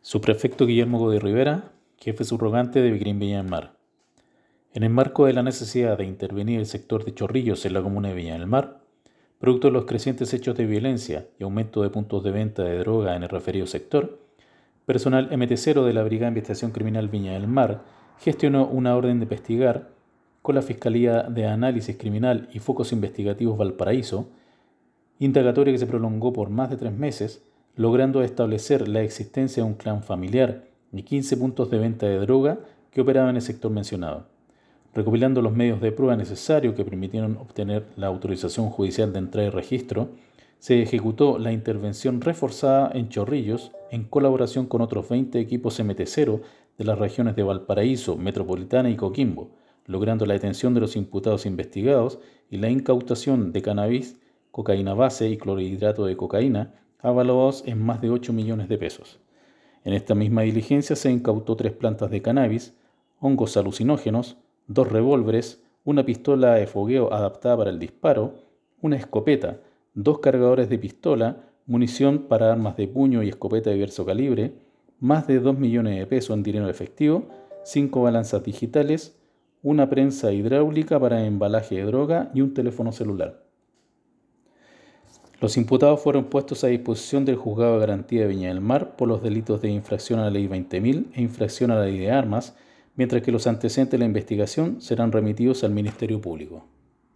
Subprefecto Guillermo Godoy Rivera, jefe subrogante de Vicrín Viña del Mar. En el marco de la necesidad de intervenir el sector de Chorrillos en la comuna de Viña del Mar, producto de los crecientes hechos de violencia y aumento de puntos de venta de droga en el referido sector, personal MT0 de la Brigada de Investigación Criminal Viña del Mar gestionó una orden de investigar con la Fiscalía de Análisis Criminal y Focos Investigativos Valparaíso, indagatoria que se prolongó por más de tres meses logrando establecer la existencia de un clan familiar y 15 puntos de venta de droga que operaban en el sector mencionado. Recopilando los medios de prueba necesarios que permitieron obtener la autorización judicial de entrada y registro, se ejecutó la intervención reforzada en Chorrillos en colaboración con otros 20 equipos MT0 de las regiones de Valparaíso, Metropolitana y Coquimbo, logrando la detención de los imputados investigados y la incautación de cannabis, cocaína base y clorhidrato de cocaína avalados en más de 8 millones de pesos. En esta misma diligencia se incautó tres plantas de cannabis, hongos alucinógenos, dos revólveres, una pistola de fogueo adaptada para el disparo, una escopeta, dos cargadores de pistola, munición para armas de puño y escopeta de diverso calibre, más de 2 millones de pesos en dinero efectivo, cinco balanzas digitales, una prensa hidráulica para embalaje de droga y un teléfono celular. Los imputados fueron puestos a disposición del Juzgado de Garantía de Viña del Mar por los delitos de infracción a la Ley 20.000 e infracción a la Ley de Armas, mientras que los antecedentes de la investigación serán remitidos al Ministerio Público.